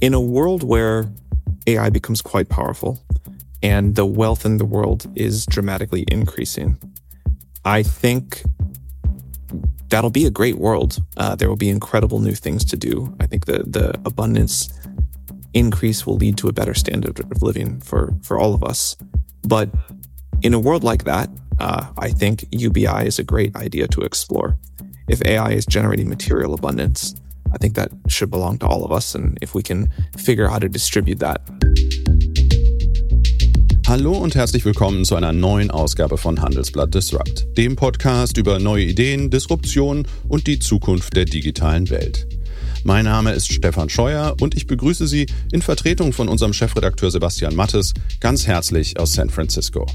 in a world where AI becomes quite powerful and the wealth in the world is dramatically increasing, I think that'll be a great world. Uh, there will be incredible new things to do. I think the the abundance increase will lead to a better standard of living for for all of us. But in a world like that, uh, I think UBI is a great idea to explore. If AI is generating material abundance, I think that should belong to all of us. And if we can figure out how to distribute that. Hallo und herzlich willkommen zu einer neuen Ausgabe von Handelsblatt Disrupt, dem Podcast über neue Ideen, Disruption und die Zukunft der digitalen Welt. Mein Name ist Stefan Scheuer und ich begrüße Sie in Vertretung von unserem Chefredakteur Sebastian Mattes ganz herzlich aus San Francisco.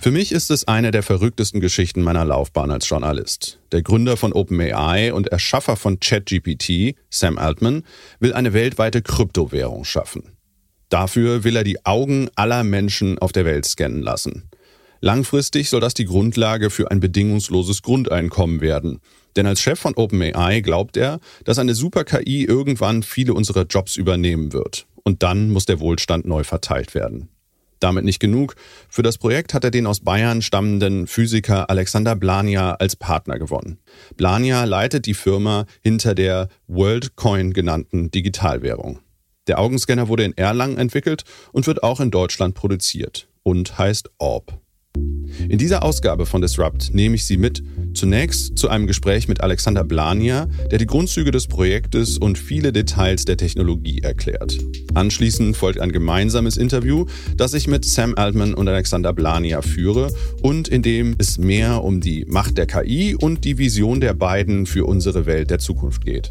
Für mich ist es eine der verrücktesten Geschichten meiner Laufbahn als Journalist. Der Gründer von OpenAI und Erschaffer von ChatGPT, Sam Altman, will eine weltweite Kryptowährung schaffen. Dafür will er die Augen aller Menschen auf der Welt scannen lassen. Langfristig soll das die Grundlage für ein bedingungsloses Grundeinkommen werden. Denn als Chef von OpenAI glaubt er, dass eine Super-KI irgendwann viele unserer Jobs übernehmen wird. Und dann muss der Wohlstand neu verteilt werden. Damit nicht genug. Für das Projekt hat er den aus Bayern stammenden Physiker Alexander Blania als Partner gewonnen. Blania leitet die Firma hinter der WorldCoin genannten Digitalwährung. Der Augenscanner wurde in Erlangen entwickelt und wird auch in Deutschland produziert und heißt Orb. In dieser Ausgabe von Disrupt nehme ich Sie mit zunächst zu einem Gespräch mit Alexander Blania, der die Grundzüge des Projektes und viele Details der Technologie erklärt. Anschließend folgt ein gemeinsames Interview, das ich mit Sam Altman und Alexander Blania führe und in dem es mehr um die Macht der KI und die Vision der beiden für unsere Welt der Zukunft geht.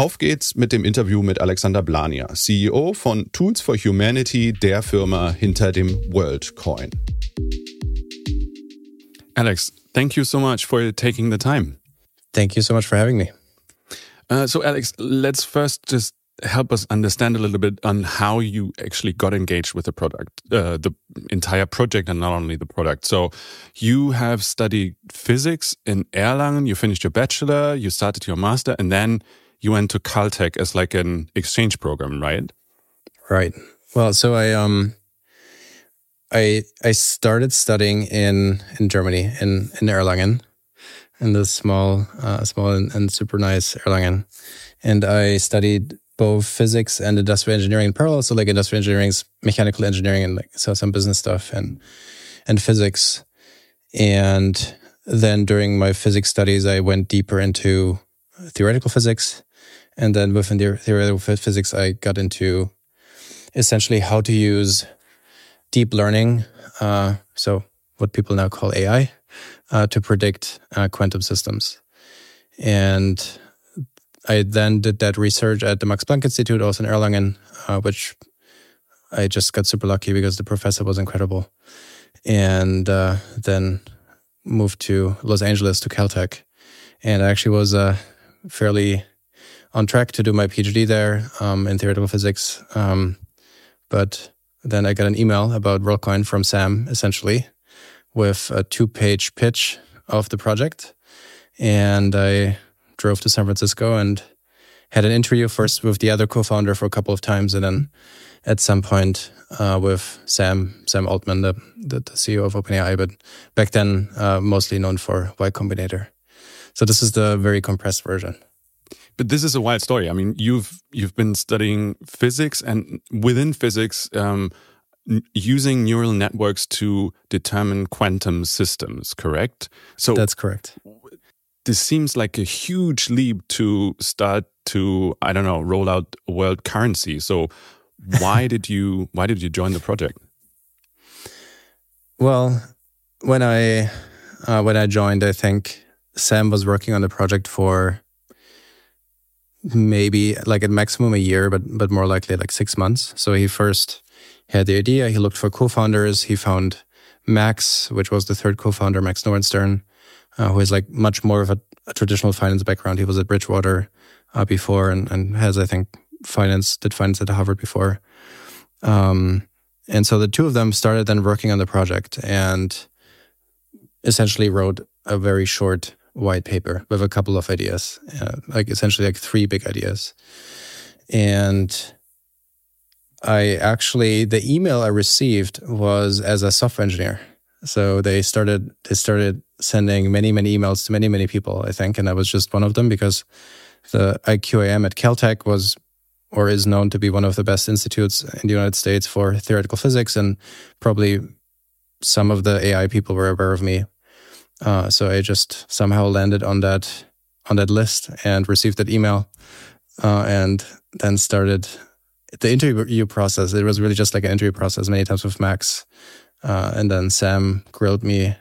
Auf geht's mit dem Interview mit Alexander Blania, CEO von Tools for Humanity, der Firma hinter dem WorldCoin. Alex, thank you so much for taking the time. Thank you so much for having me. Uh, so, Alex, let's first just help us understand a little bit on how you actually got engaged with the product, uh, the entire project, and not only the product. So, you have studied physics in Erlangen, you finished your bachelor, you started your master, and then you went to Caltech as like an exchange program, right? Right. Well, so I um I I started studying in in Germany in in Erlangen, in the small uh, small and, and super nice Erlangen, and I studied both physics and industrial engineering in parallel. So like industrial engineering, mechanical engineering, and like so some business stuff and and physics. And then during my physics studies, I went deeper into theoretical physics and then within the theoretical physics, I got into essentially how to use deep learning, uh, so what people now call AI, uh, to predict uh, quantum systems. And I then did that research at the Max Planck Institute, also in Erlangen, uh, which I just got super lucky because the professor was incredible. And uh, then moved to Los Angeles to Caltech. And I actually was a fairly on track to do my PhD there um, in theoretical physics. Um, but then I got an email about WorldCoin from Sam, essentially, with a two page pitch of the project. And I drove to San Francisco and had an interview first with the other co founder for a couple of times. And then at some point uh, with Sam, Sam Altman, the, the, the, CEO of OpenAI, but back then uh, mostly known for Y Combinator. So this is the very compressed version. But this is a wild story. I mean, you've you've been studying physics, and within physics, um, using neural networks to determine quantum systems. Correct? So that's correct. This seems like a huge leap to start to I don't know roll out world currency. So why did you why did you join the project? Well, when I uh, when I joined, I think Sam was working on the project for maybe like at maximum a year, but but more likely like six months. So he first had the idea. He looked for co-founders. He found Max, which was the third co-founder, Max Novendstern, uh, who is like much more of a, a, traditional finance background. He was at Bridgewater uh, before and, and has, I think, finance did finance at Harvard before. Um, and so the two of them started then working on the project and essentially wrote a very short white paper with a couple of ideas, uh, like essentially like three big ideas. And I actually the email I received was as a software engineer. So they started they started sending many many emails to many many people I think, and I was just one of them because the IQIM at Caltech was or is known to be one of the best institutes in the United States for theoretical physics, and probably some of the AI people were aware of me uh, so I just somehow landed on that on that list and received that email, uh, and then started the interview process. It was really just like an interview process many times with Max, uh, and then Sam grilled me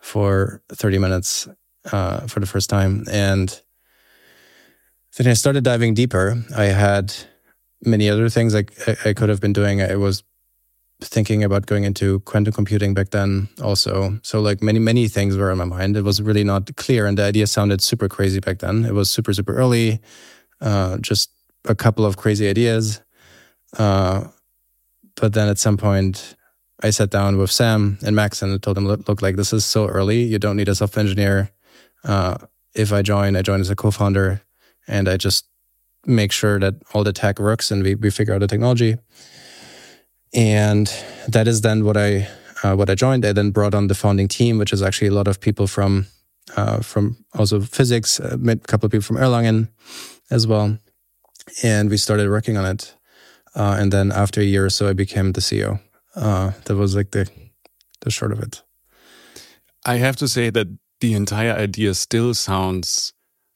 for thirty minutes uh, for the first time, and then I started diving deeper. I had many other things I, I could have been doing. I was thinking about going into quantum computing back then also. So like many, many things were in my mind. It was really not clear. And the idea sounded super crazy back then. It was super, super early. Uh, just a couple of crazy ideas. Uh, but then at some point I sat down with Sam and Max and told them, look, look like this is so early. You don't need a software engineer. Uh, if I join, I join as a co-founder and I just make sure that all the tech works and we, we figure out the technology and that is then what I uh, what I joined. I then brought on the founding team, which is actually a lot of people from uh, from also physics, uh, a couple of people from Erlangen as well, and we started working on it. Uh, and then after a year or so, I became the CEO. Uh, that was like the the short of it. I have to say that the entire idea still sounds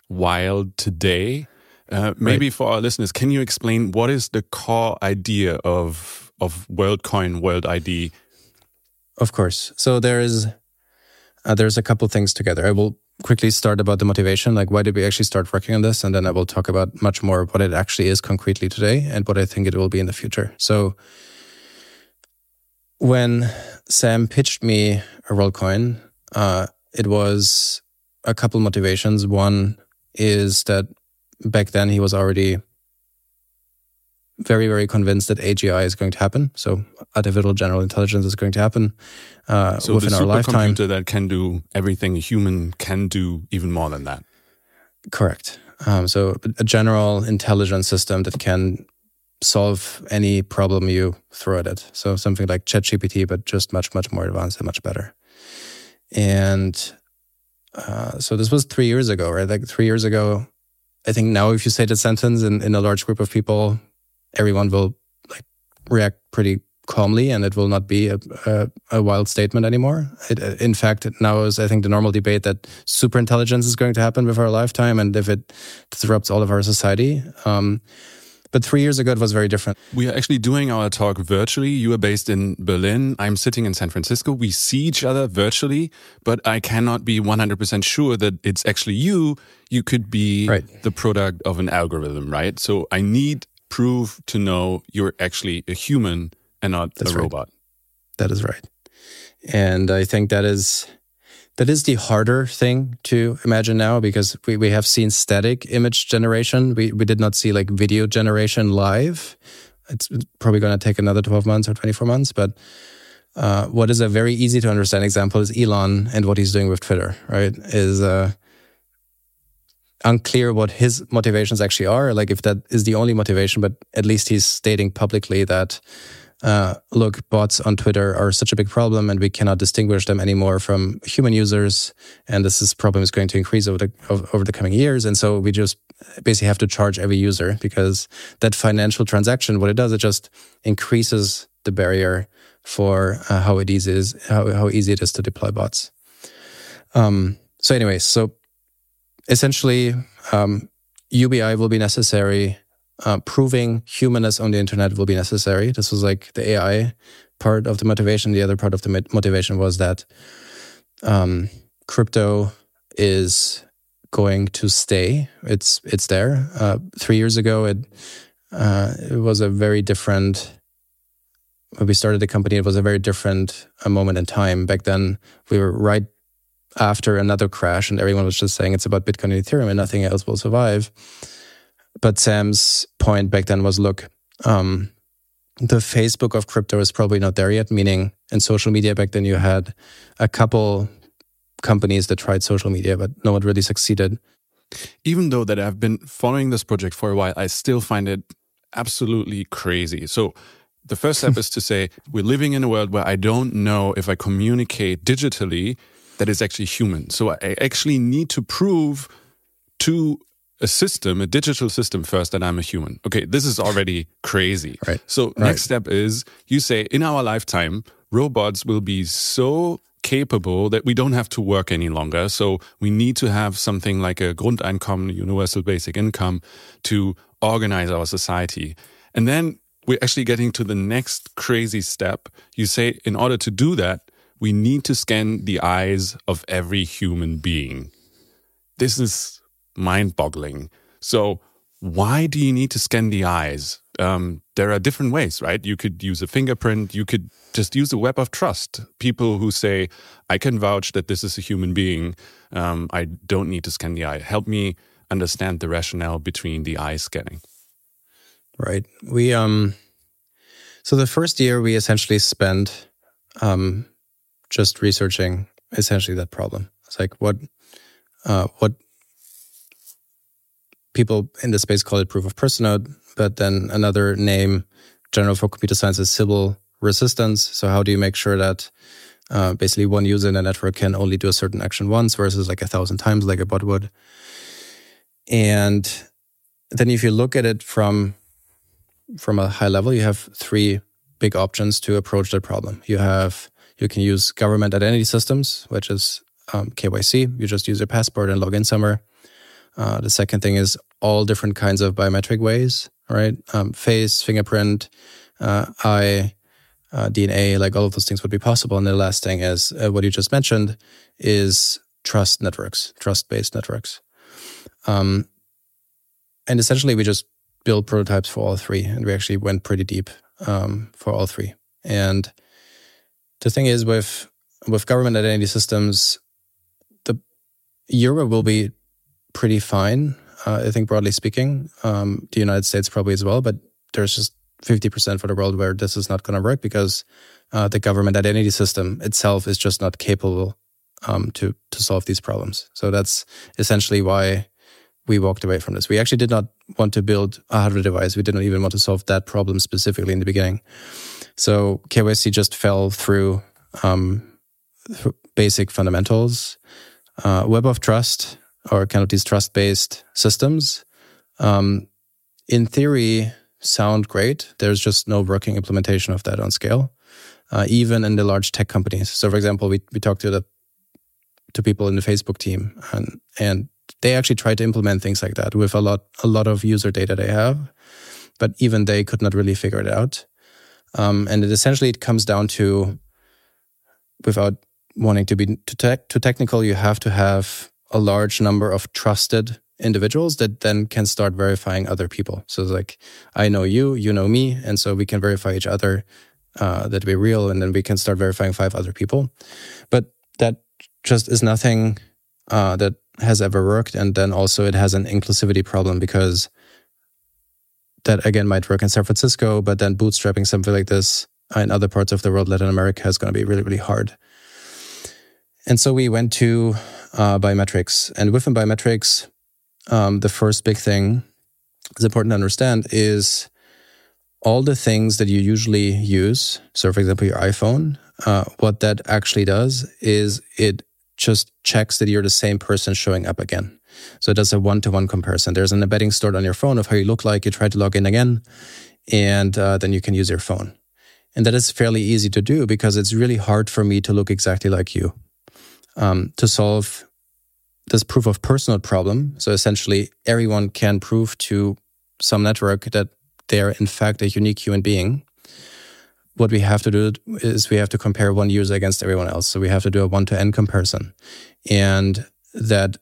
wild today. Uh, maybe right. for our listeners, can you explain what is the core idea of of WorldCoin, World ID? Of course. So there is uh, there's a couple things together. I will quickly start about the motivation, like why did we actually start working on this, and then I will talk about much more what it actually is concretely today and what I think it will be in the future. So when Sam pitched me a WorldCoin, uh, it was a couple motivations. One is that back then he was already very, very convinced that AGI is going to happen. So artificial general intelligence is going to happen uh, so within our lifetime. So that can do everything a human can do, even more than that. Correct. Um, so a general intelligence system that can solve any problem you throw at it. So something like ChatGPT, but just much, much more advanced and much better. And uh, so this was three years ago, right? Like three years ago, I think now if you say the sentence in, in a large group of people, everyone will like react pretty calmly and it will not be a, a, a wild statement anymore. It, in fact, now is, I think, the normal debate that super intelligence is going to happen with our lifetime and if it disrupts all of our society. Um, but three years ago, it was very different. We are actually doing our talk virtually. You are based in Berlin. I'm sitting in San Francisco. We see each other virtually, but I cannot be 100% sure that it's actually you. You could be right. the product of an algorithm, right? So I need prove to know you're actually a human and not That's a right. robot. That is right. And I think that is that is the harder thing to imagine now because we, we have seen static image generation. We we did not see like video generation live. It's probably going to take another 12 months or 24 months, but uh, what is a very easy to understand example is Elon and what he's doing with Twitter, right? Is uh, unclear what his motivations actually are. Like if that is the only motivation, but at least he's stating publicly that, uh, look, bots on Twitter are such a big problem, and we cannot distinguish them anymore from human users, and this is problem is going to increase over the over the coming years, and so we just basically have to charge every user because that financial transaction, what it does, it just increases the barrier for uh, how it easy is how, how easy it is to deploy bots. Um, so, anyways, so essentially, um, UBI will be necessary uh, proving humanness on the internet will be necessary. This was like the AI part of the motivation. The other part of the motivation was that um, crypto is going to stay. It's it's there. Uh, three years ago, it uh, it was a very different. When we started the company, it was a very different a uh, moment in time. Back then, we were right after another crash, and everyone was just saying it's about Bitcoin and Ethereum, and nothing else will survive. But Sam's point back then was, look, um, the Facebook of crypto is probably not there yet. Meaning, in social media back then, you had a couple companies that tried social media, but no one really succeeded. Even though that I've been following this project for a while, I still find it absolutely crazy. So the first step is to say we're living in a world where I don't know if I communicate digitally that is actually human. So I actually need to prove to a system, a digital system first that I'm a human. Okay, this is already crazy. Right. So right. next step is you say in our lifetime, robots will be so capable that we don't have to work any longer. So we need to have something like a Grundeinkommen, universal basic income to organize our society. And then we're actually getting to the next crazy step. You say, in order to do that, we need to scan the eyes of every human being. This is mind boggling. So, why do you need to scan the eyes? Um, there are different ways, right? You could use a fingerprint. You could just use a web of trust. People who say, I can vouch that this is a human being. Um, I don't need to scan the eye. Help me understand the rationale between the eye scanning. Right. We, um, so the first year we essentially spent, um, just researching essentially that problem. It's like what, uh, what people in the space call it proof of personhood, but then another name general for computer science is Sybil resistance. So how do you make sure that uh, basically one user in a network can only do a certain action once versus like a thousand times like a bot would? And then if you look at it from from a high level, you have three big options to approach that problem. You have you can use government identity systems, which is um, KYC. You just use your passport and log in somewhere. Uh, the second thing is all different kinds of biometric ways, right? Um, face, fingerprint, uh, eye, uh, DNA, like all of those things would be possible. And the last thing is uh, what you just mentioned is trust networks, trust based networks. Um, and essentially, we just built prototypes for all three, and we actually went pretty deep um, for all three. And the thing is, with with government identity systems, the Euro will be pretty fine. Uh, I think broadly speaking, um, the United States probably as well, but there's just 50% for the world where this is not going to work because uh, the government identity system itself is just not capable um, to to solve these problems. So that's essentially why we walked away from this. We actually did not want to build a hardware device. We didn't even want to solve that problem specifically in the beginning. So KYC just fell through um, basic fundamentals. Uh, Web of Trust or kind of these trust based systems, um, in theory, sound great. There's just no working implementation of that on scale, uh, even in the large tech companies. So, for example, we we talked to the to people in the Facebook team, and and they actually tried to implement things like that with a lot a lot of user data they have, but even they could not really figure it out. Um, and it essentially it comes down to, without wanting to be too, too technical, you have to have a large number of trusted individuals that then can start verifying other people. So like, I know you, you know me, and so we can verify each other uh, that we're real, and then we can start verifying five other people. But that just is nothing uh, that has ever worked. And then also it has an inclusivity problem because that again might work in San Francisco, but then bootstrapping something like this in other parts of the world, Latin America, is going to be really, really hard. And so we went to uh, biometrics. And within biometrics, um, the first big thing is important to understand is all the things that you usually use. So, for example, your iPhone, uh, what that actually does is it just checks that you're the same person showing up again. So it does a one to one comparison. There's an embedding stored on your phone of how you look like. You try to log in again, and uh, then you can use your phone. And that is fairly easy to do because it's really hard for me to look exactly like you um, to solve this proof of personal problem. So essentially, everyone can prove to some network that they are in fact a unique human being, what we have to do is we have to compare one user against everyone else. So we have to do a one to n comparison. And that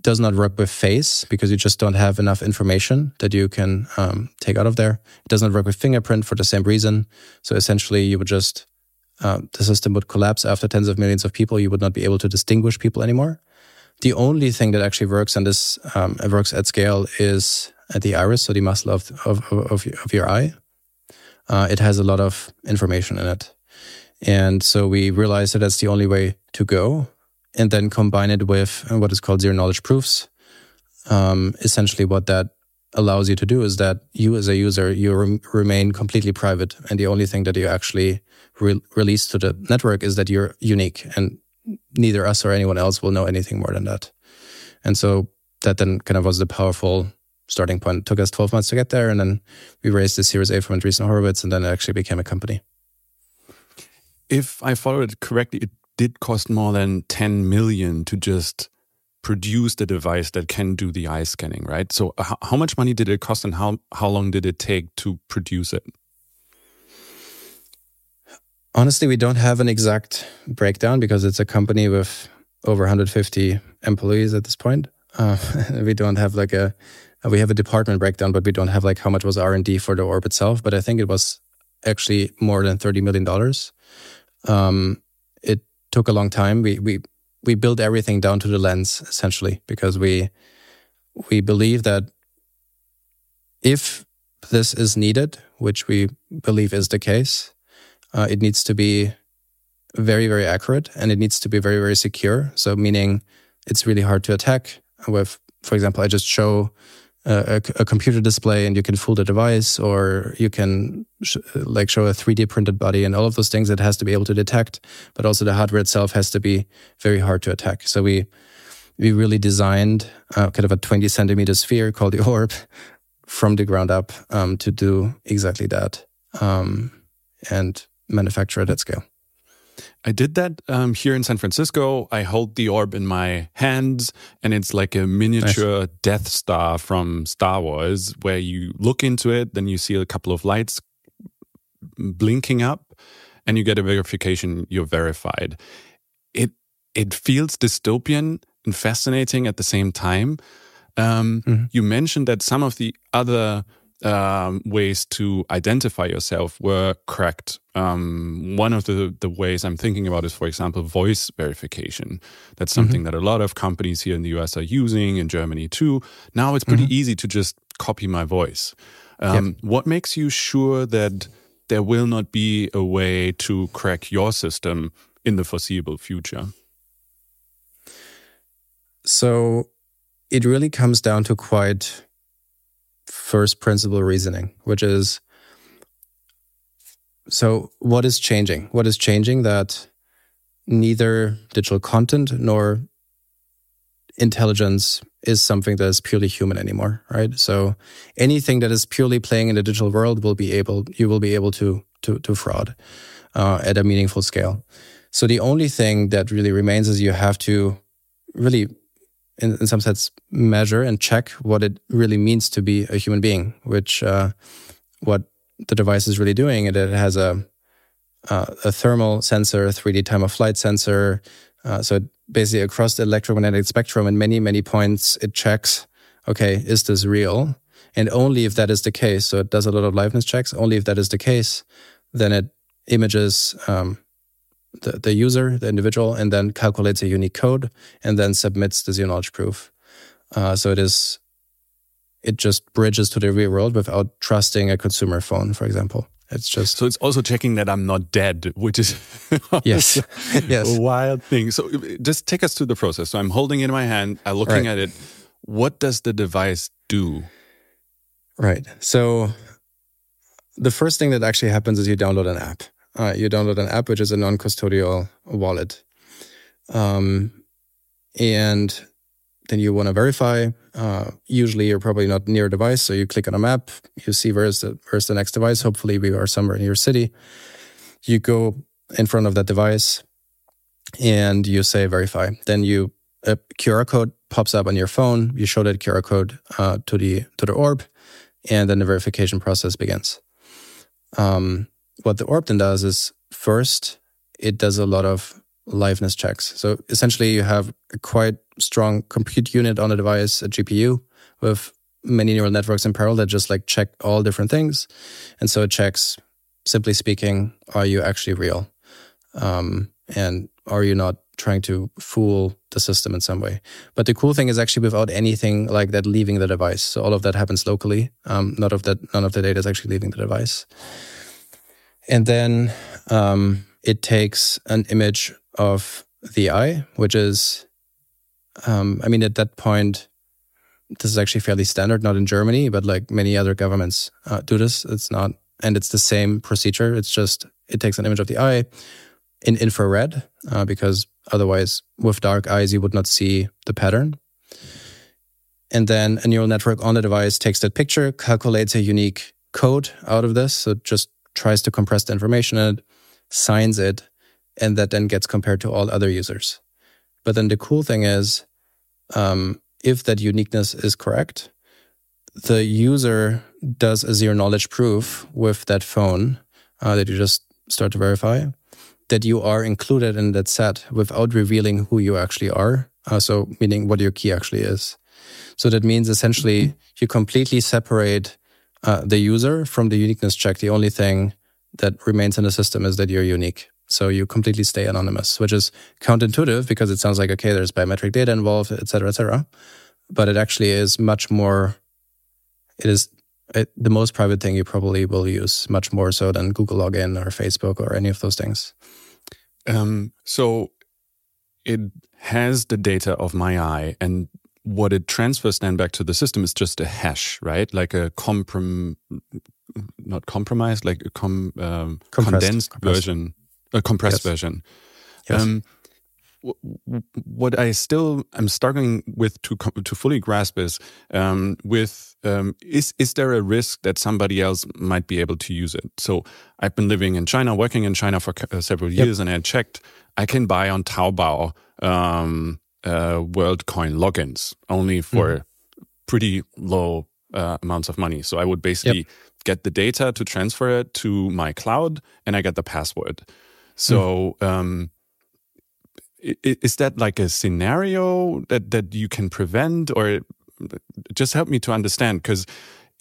does not work with face because you just don't have enough information that you can um, take out of there. It does not work with fingerprint for the same reason. So essentially, you would just, uh, the system would collapse after tens of millions of people. You would not be able to distinguish people anymore. The only thing that actually works and this um, works at scale is at the iris, so the muscle of, of, of, of your eye. Uh, it has a lot of information in it. And so we realized that that's the only way to go. And then combine it with what is called zero knowledge proofs. Um, essentially, what that allows you to do is that you, as a user, you re- remain completely private. And the only thing that you actually re- release to the network is that you're unique. And neither us or anyone else will know anything more than that. And so that then kind of was the powerful starting point. It took us 12 months to get there. And then we raised the Series A from Andreessen Horowitz and then it actually became a company. If I followed it correctly, it did cost more than 10 million to just produce the device that can do the eye scanning, right? So how much money did it cost and how, how long did it take to produce it? Honestly, we don't have an exact breakdown because it's a company with over 150 employees at this point. Uh, we don't have like a we have a department breakdown, but we don't have like how much was R and D for the orb itself. But I think it was actually more than 30 million dollars. Um, took a long time. We we we built everything down to the lens essentially because we we believe that if this is needed, which we believe is the case, uh, it needs to be very, very accurate and it needs to be very, very secure. So, meaning it's really hard to attack. With, for example, I just show a, a computer display and you can fool the device, or you can sh like show a 3D printed body and all of those things. It has to be able to detect, but also the hardware itself has to be very hard to attack. So we we really designed uh, kind of a 20 centimeter sphere called the orb from the ground up um, to do exactly that. Um, and manufacture it at scale. I did that um, here in San Francisco. I hold the orb in my hands, and it's like a miniature nice. Death Star from Star Wars, where you look into it, then you see a couple of lights blinking up, and you get a verification you're verified. It it feels dystopian and fascinating at the same time. Um, mm -hmm. You mentioned that some of the other um, ways to identify yourself were cracked. Um, one of the, the ways I'm thinking about is, for example, voice verification. That's mm-hmm. something mm -hmm. that a lot of companies here in the US are using, in Germany too. Now it's pretty mm -hmm. easy to just copy my voice. Um, yep. What makes you sure that there will not be a way to crack your system in the foreseeable future? So it really comes down to quite first principle reasoning, which is so what is changing? What is changing that neither digital content nor intelligence is something that is purely human anymore, right? So anything that is purely playing in the digital world will be able, you will be able to to to fraud uh, at a meaningful scale. So the only thing that really remains is you have to really in, in some sense measure and check what it really means to be a human being, which uh, what the device is really doing. And it has a uh, a thermal sensor, a 3D time of flight sensor. Uh, so basically across the electromagnetic spectrum in many, many points, it checks, okay, is this real? And only if that is the case, so it does a lot of liveness checks, only if that is the case, then it images um, the, the user, the individual, and then calculates a unique code and then submits the zero knowledge proof. Uh, so it is, it just bridges to the real world without trusting a consumer phone, for example. It's just so it's also checking that I'm not dead, which is yes, yes, a wild thing. So just take us through the process. So I'm holding it in my hand, I'm looking right. at it. What does the device do? Right. So the first thing that actually happens is you download an app uh, you download an app which is a non-custodial wallet, um, and then you want to verify. Uh, usually, you're probably not near a device, so you click on a map. You see where's the where's the next device. Hopefully, we are somewhere in your city. You go in front of that device, and you say verify. Then you a QR code pops up on your phone. You show that QR code uh, to the to the orb. and then the verification process begins. Um, what the orb does is first it does a lot of liveness checks. So essentially, you have a quite strong compute unit on the device, a GPU with many neural networks in parallel that just like check all different things, and so it checks. Simply speaking, are you actually real? Um, and are you not trying to fool the system in some way? But the cool thing is actually without anything like that leaving the device. So all of that happens locally. Um, none of that, none of the data is actually leaving the device. And then um, it takes an image of the eye, which is, um, I mean, at that point, this is actually fairly standard, not in Germany, but like many other governments uh, do this. It's not, and it's the same procedure. It's just, it takes an image of the eye in infrared, uh, because otherwise, with dark eyes, you would not see the pattern. And then a neural network on the device takes that picture, calculates a unique code out of this. So just tries to compress the information and it signs it, and that then gets compared to all other users. But then the cool thing is, um, if that uniqueness is correct, the user does a zero knowledge proof with that phone uh, that you just start to verify that you are included in that set without revealing who you actually are. Uh, so, meaning what your key actually is. So that means essentially you completely separate uh, the user from the uniqueness check. The only thing that remains in the system is that you're unique. So you completely stay anonymous, which is counterintuitive because it sounds like, okay, there's biometric data involved, et cetera, et cetera. But it actually is much more, it is it, the most private thing you probably will use, much more so than Google login or Facebook or any of those things. Um, so it has the data of my eye and what it transfers then back to the system is just a hash, right? Like a comprom, not compromised, like a com, um, condensed compressed. version, a compressed yes. version. Yes. Um, what I still am struggling with to to fully grasp is um, with um, is is there a risk that somebody else might be able to use it? So I've been living in China, working in China for uh, several years, yep. and I checked. I can buy on Taobao um, uh, WorldCoin logins only for mm. pretty low uh, amounts of money. So I would basically yep. get the data to transfer it to my cloud, and I get the password. So. Mm is that like a scenario that that you can prevent or just help me to understand because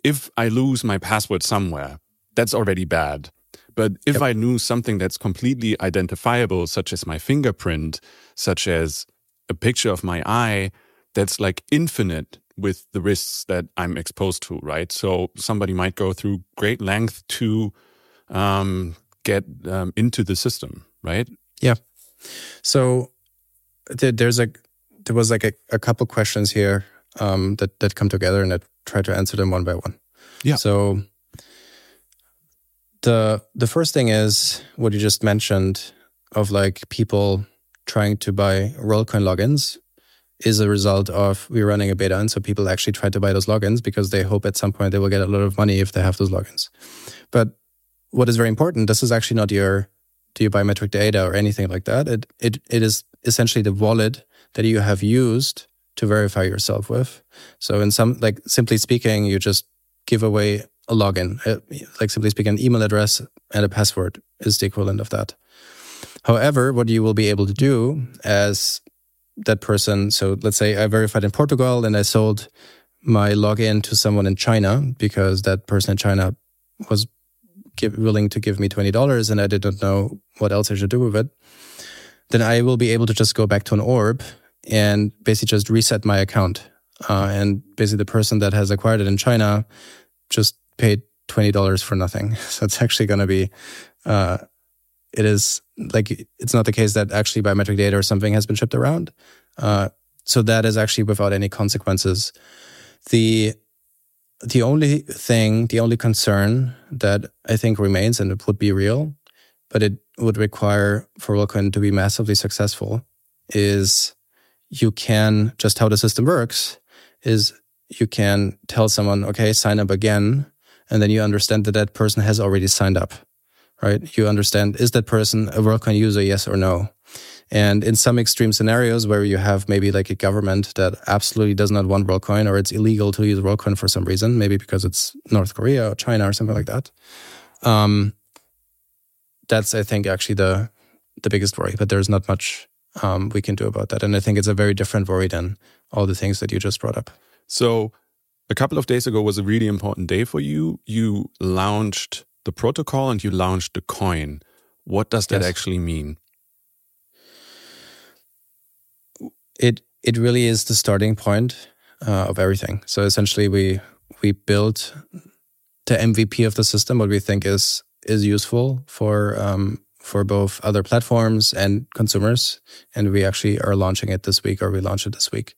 if i lose my password somewhere that's already bad but if yep. i lose something that's completely identifiable such as my fingerprint such as a picture of my eye that's like infinite with the risks that i'm exposed to right so somebody might go through great length to um, get um, into the system right yeah so there's a there was like a, a couple questions here um, that that come together, and I try to answer them one by one. Yeah. So the the first thing is what you just mentioned of like people trying to buy WorldCoin logins is a result of we're running a beta, and so people actually try to buy those logins because they hope at some point they will get a lot of money if they have those logins. But what is very important, this is actually not your to your biometric data or anything like that. It it it is essentially the wallet that you have used to verify yourself with. So in some like simply speaking, you just give away a login. Uh, like simply speaking, an email address and a password is the equivalent of that. However, what you will be able to do as that person, so let's say I verified in Portugal and I sold my login to someone in China because that person in China was give, willing to give me $20 and I didn't know what else I should do with it, then I will be able to just go back to an orb and basically just reset my account. Uh, and basically, the person that has acquired it in China just paid $20 for nothing. So it's actually going to be, uh, it is like, it's not the case that actually biometric data or something has been shipped around. Uh, so that is actually without any consequences. The the only thing, the only concern that I think remains, and it would be real, but it would require for WorldCoin to be massively successful, is you can just how the system works is you can tell someone, okay, sign up again, and then you understand that that person has already signed up, right? You understand is that person a WorldCoin user, yes or no, And in some extreme scenarios where you have maybe like a government that absolutely does not want WorldCoin or it's illegal to use WorldCoin for some reason, maybe because it's North Korea or China or something like that. Um, that's, I think, actually the the biggest worry. But there's not much um, we can do about that. And I think it's a very different worry than all the things that you just brought up. So a couple of days ago was a really important day for you. You launched the protocol and you launched the coin. What does that yes. actually mean? It it really is the starting point uh, of everything. So essentially, we we built the MVP of the system, what we think is is useful for um, for both other platforms and consumers, and we actually are launching it this week, or we launch it this week.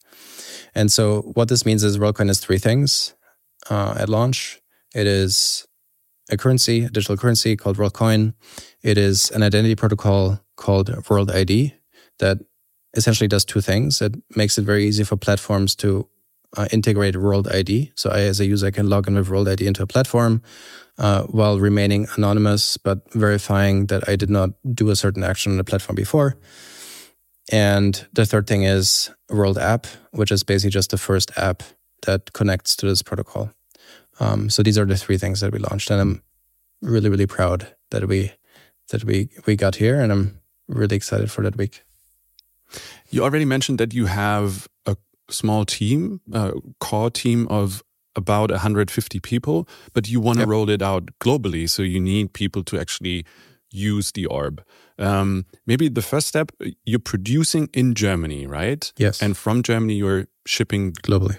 And so, what this means is WorldCoin is three things uh, at launch. It is a currency, a digital currency called WorldCoin. It is an identity protocol called World ID that essentially does two things. It makes it very easy for platforms to uh, integrate World ID. So I, as a user, can log in with World ID into a platform uh, while remaining anonymous, but verifying that I did not do a certain action on the platform before. And the third thing is World App, which is basically just the first app that connects to this protocol. Um, so these are the three things that we launched, and I'm really, really proud that we that we we got here, and I'm really excited for that week. You already mentioned that you have a small team, a core team of about 150 people, but you want to yep. roll it out globally, so you need people to actually use the orb. Um, maybe the first step, you're producing in Germany, right? Yes. And from Germany, you're shipping globally.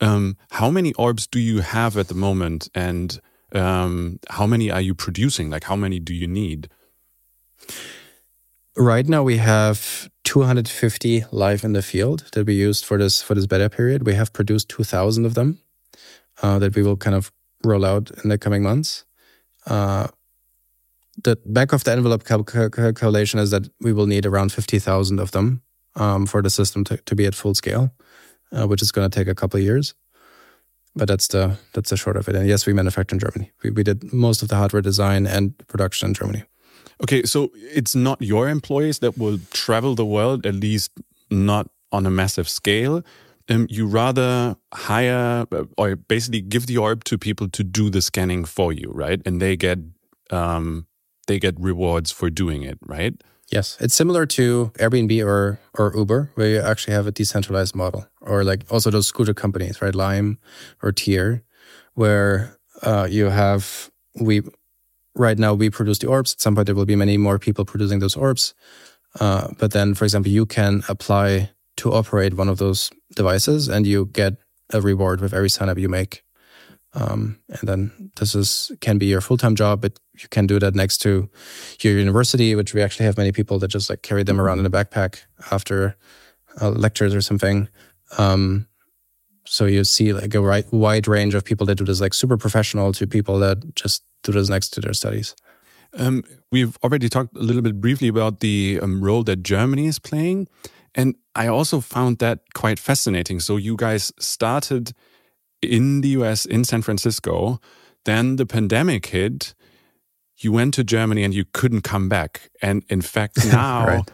Um, how many orbs do you have at the moment, and um, how many are you producing? Like, how many do you need? Right now, we have 250 live in the field that we used for this for this beta period. We have produced 2,000 of them uh, that we will kind of roll out in the coming months. Uh, the back of the envelope cal- cal- calculation is that we will need around 50,000 of them um, for the system to, to be at full scale uh, which is going to take a couple of years. But that's the that's the short of it. And yes, we manufacture in Germany. We, we did most of the hardware design and production in Germany. Okay, so it's not your employees that will travel the world, at least not on a massive scale. Um, you rather hire uh, or basically give the orb to people to do the scanning for you, right? And they get um, they get rewards for doing it, right? Yes, it's similar to Airbnb or or Uber, where you actually have a decentralized model, or like also those scooter companies, right? Lime or Tier, where uh, you have we right now we produce the orbs. At some point, there will be many more people producing those orbs. Uh, but then, for example, you can apply to operate one of those devices, and you get a reward with every sign up you make. Um, and then this is can be your full time job, but you can do that next to your university, which we actually have many people that just like carry them around in a backpack after uh, lectures or something. Um, so you see like a right, wide range of people that do this, like super professional to people that just do this next to their studies. Um, we've already talked a little bit briefly about the um, role that Germany is playing. And I also found that quite fascinating. So you guys started in the US, in San Francisco. Then the pandemic hit. You went to Germany and you couldn't come back. And in fact, now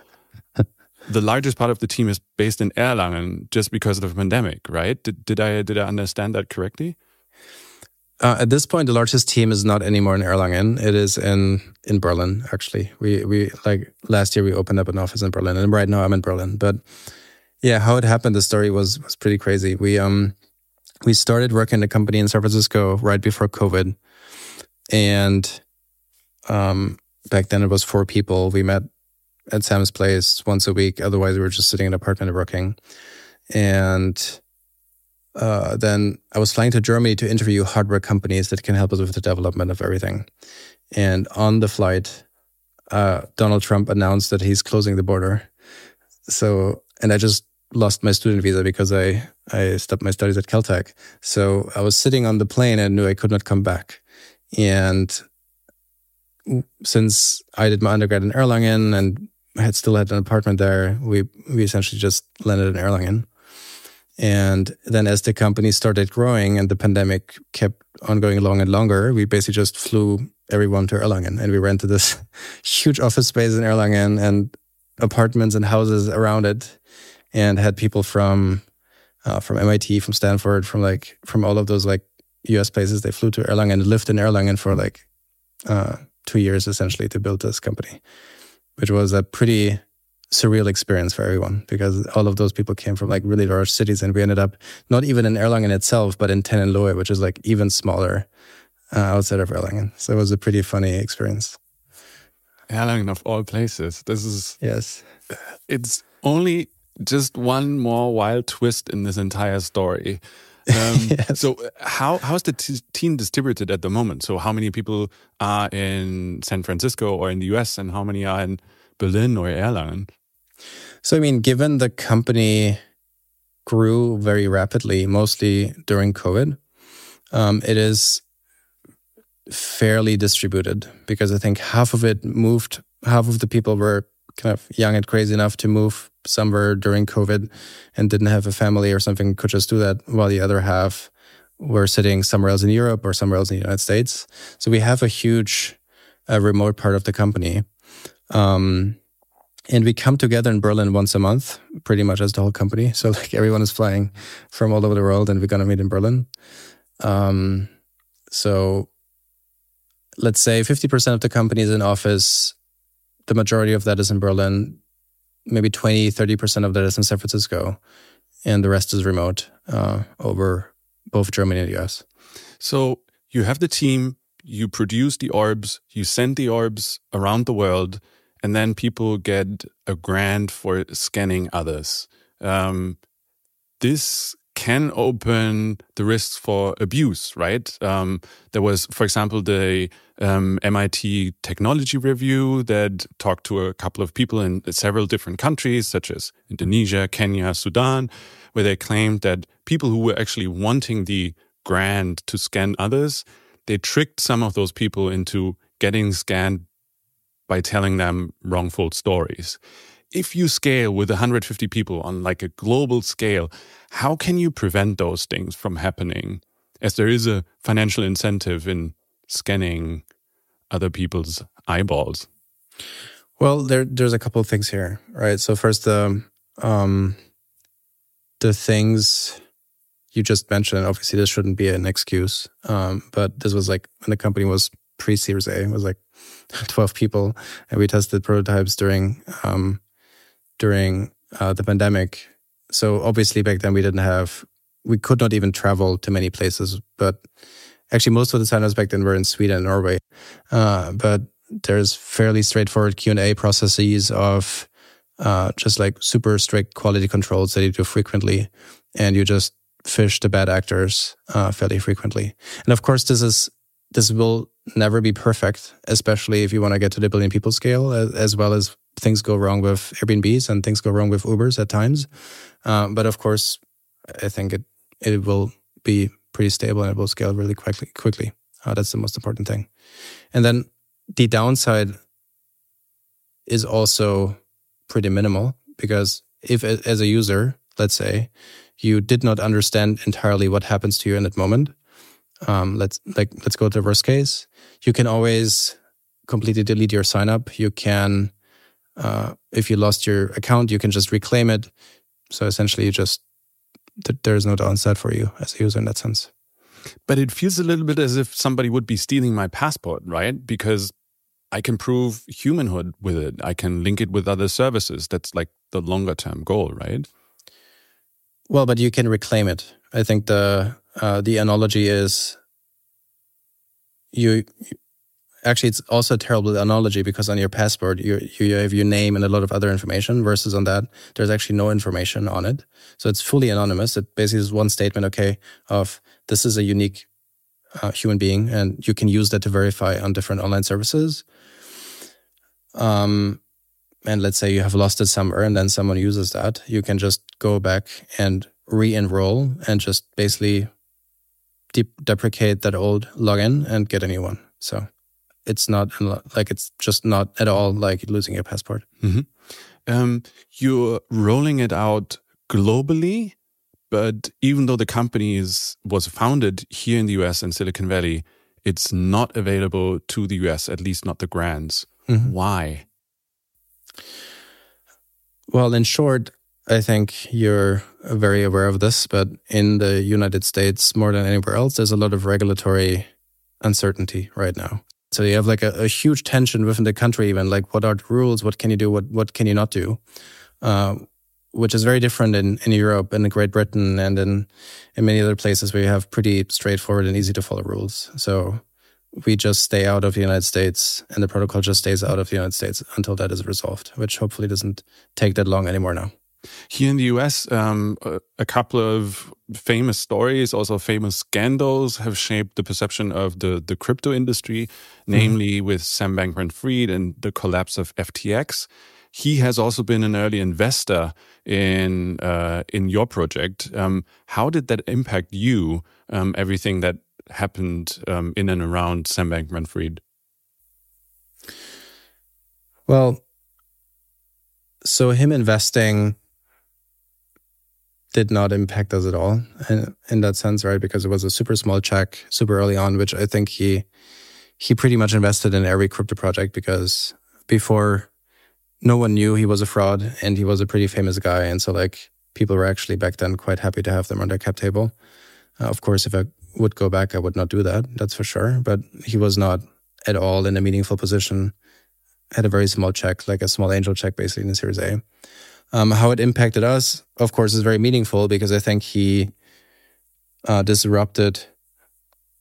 the largest part of the team is based in Erlangen just because of the pandemic, right? Did, did I did I understand that correctly? Uh, at this point, the largest team is not anymore in Erlangen. It is in in Berlin. Actually, we we like last year we opened up an office in Berlin, and right now I'm in Berlin. But yeah, how it happened, the story was was pretty crazy. We um we started working in a company in San Francisco right before COVID. And um, back then it was four people. We met at Sam's place once a week. Otherwise, we were just sitting in an apartment working. And uh, then I was flying to Germany to interview hardware companies that can help us with the development of everything. And on the flight, uh, Donald Trump announced that he's closing the border. So, and I just lost my student visa because I, I stopped my studies at Caltech. So I was sitting on the plane and knew I could not come back. And since I did my undergrad in Erlangen and had still had an apartment there, we, we essentially just landed in Erlangen. And then as the company started growing and the pandemic kept on going long and longer, we basically just flew everyone to Erlangen and we rented this huge office space in Erlangen and apartments and houses around it, and had people from uh, from MIT, from Stanford, from like from all of those like U.S. places. They flew to Erlangen and lived in Erlangen for like uh, two years essentially to build this company, which was a pretty surreal experience for everyone because all of those people came from like really large cities and we ended up not even in Erlangen itself, but in Tennenlohe, which is like even smaller uh, outside of Erlangen. So it was a pretty funny experience. Erlangen of all places. This is yes. It's only just one more wild twist in this entire story. Um, yes. So how how is the team distributed at the moment? So how many people are in San Francisco or in the US, and how many are in Berlin or Erlangen? So I mean, given the company grew very rapidly, mostly during COVID, um, it is fairly distributed because I think half of it moved, half of the people were kind of young and crazy enough to move somewhere during COVID and didn't have a family or something, could just do that, while the other half were sitting somewhere else in Europe or somewhere else in the United States. So we have a huge uh, remote part of the company. Um, and we come together in Berlin once a month, pretty much as the whole company. So like everyone is flying from all over the world, and we're gonna meet in Berlin. Um, so let's say 50% of the company is in office the majority of that is in Berlin. Maybe 20, 30% of that is in San Francisco. And the rest is remote uh, over both Germany and the US. So you have the team, you produce the orbs, you send the orbs around the world, and then people get a grant for scanning others. Um, this can open the risks for abuse, right? Um, there was, for example, the um, MIT Technology Review that talked to a couple of people in several different countries, such as Indonesia, Kenya, Sudan, where they claimed that people who were actually wanting the grant to scan others, they tricked some of those people into getting scanned by telling them wrongful stories if you scale with 150 people on like a global scale, how can you prevent those things from happening? As there is a financial incentive in scanning other people's eyeballs. Well, there, there's a couple of things here, right? So first, the um, the things you just mentioned. Obviously, this shouldn't be an excuse, um, but this was like when the company was pre Series A. It was like 12 people, and we tested prototypes during um, during uh, the pandemic. So obviously back then we didn't have, we could not even travel to many places. But actually, most of the signers back then were in Sweden and Norway. Uh, but there's fairly straightforward Q and A processes of uh, just like super strict quality controls that you do frequently, and you just fish the bad actors uh, fairly frequently. And of course, this is this will never be perfect, especially if you want to get to the billion people scale, as well as things go wrong with Airbnbs and things go wrong with Ubers at times. Uh, but of course, I think it it will be pretty stable and it will scale really quickly. Quickly, uh, that's the most important thing. And then the downside is also pretty minimal because if as a user, let's say, you did not understand entirely what happens to you in that moment. Um, let's like let's go to the worst case. You can always completely delete your sign up. You can uh, if you lost your account, you can just reclaim it. So essentially, you just there's no downside for you as a user in that sense. But it feels a little bit as if somebody would be stealing my passport, right? Because I can prove humanhood with it. I can link it with other services. That's like the longer term goal, right? Well, but you can reclaim it. I think the uh, the analogy is you actually it's also a terrible analogy because on your passport you you have your name and a lot of other information versus on that there's actually no information on it. So it's fully anonymous. It basically is one statement okay of this is a unique uh, human being and you can use that to verify on different online services. Um and let's say you have lost it somewhere and then someone uses that you can just go back and re-enroll and just basically deprecate that old login and get a new one. So it's not like it's just not at all like losing your passport. Mm -hmm. um, you're rolling it out globally, but even though the company is was founded here in the US in Silicon Valley, it's not available to the US, at least not the grants. Mm -hmm. Why? Well, in short, I think you're very aware of this, but in the United States, more than anywhere else, there's a lot of regulatory uncertainty right now. So you have like a, a huge tension within the country, even like what are the rules? What can you do? What what can you not do? Uh, which is very different in, in Europe and in Great Britain and in in many other places where you have pretty straightforward and easy to follow rules. So we just stay out of the United States and the protocol just stays out of the United States until that is resolved, which hopefully doesn't take that long anymore now. Here in the US, um, a couple of famous stories, also famous scandals, have shaped the perception of the, the crypto industry, mm-hmm. namely mm with Sam Bankman Fried and the collapse of FTX. He has also been an early investor in uh, in your project. Um, how did that impact you? Um, everything that happened um, in and around Sam Bankman Fried? Well, so him investing did not impact us at all in, in, that sense, right? Because it was a super small check, super early on, which I think he he pretty much invested in every crypto project because before no one knew he was a fraud and he was a pretty famous guy, and so like people were actually back then quite happy to have them on their cap table. Uh, of course, if I would go back, I would not do that. That's for sure. But he was not at all in a meaningful position. Had a very small check, like a small angel check, basically in the Series A. Um, how it impacted us, of course, is very meaningful because I think he uh, disrupted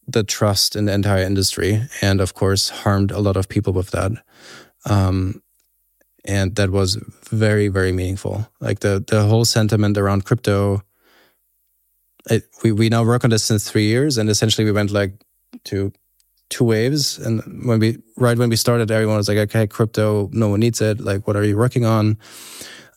the trust in the entire industry, and of course, harmed a lot of people with that. Um, and that was very, very meaningful. Like the the whole sentiment around crypto it, we we now work on this since three years, and essentially we went like to two waves. And when we right when we started, everyone was like, "Okay, crypto, no one needs it. Like, what are you working on?"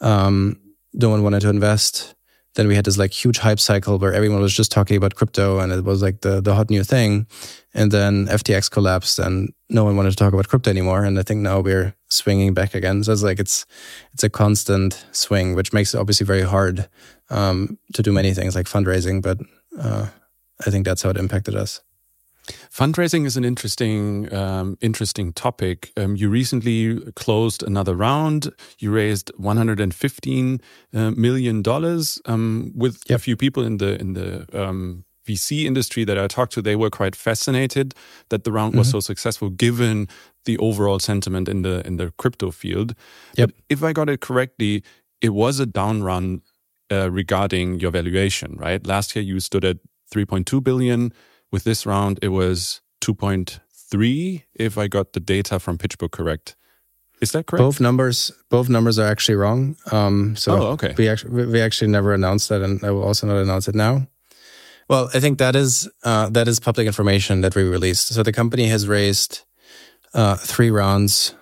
Um, no one wanted to invest. Then we had this like huge hype cycle where everyone was just talking about crypto, and it was like the the hot new thing. And then FTX collapsed, and no one wanted to talk about crypto anymore. And I think now we're swinging back again. So it's like it's it's a constant swing, which makes it obviously very hard um, to do many things like fundraising. But uh, I think that's how it impacted us. Fundraising is an interesting, um, interesting topic. Um, you recently closed another round. You raised 115 uh, million dollars um, with yep. a few people in the in the um, VC industry that I talked to. They were quite fascinated that the round mm -hmm. was mm-hmm. so successful, given the overall sentiment in the in the crypto field. Yep. But if I got it correctly, it was a down run uh, regarding your valuation, right? Last year you stood at 3.2 billion. With this round, it was 2.3, if I got the data from PitchBook correct. Is that correct? Both numbers, both numbers are actually wrong. Um, so oh, okay. we actually we actually never announced that, and I will also not announce it now. Well, I think that is uh, that is public information that we released. So the company has raised uh, three rounds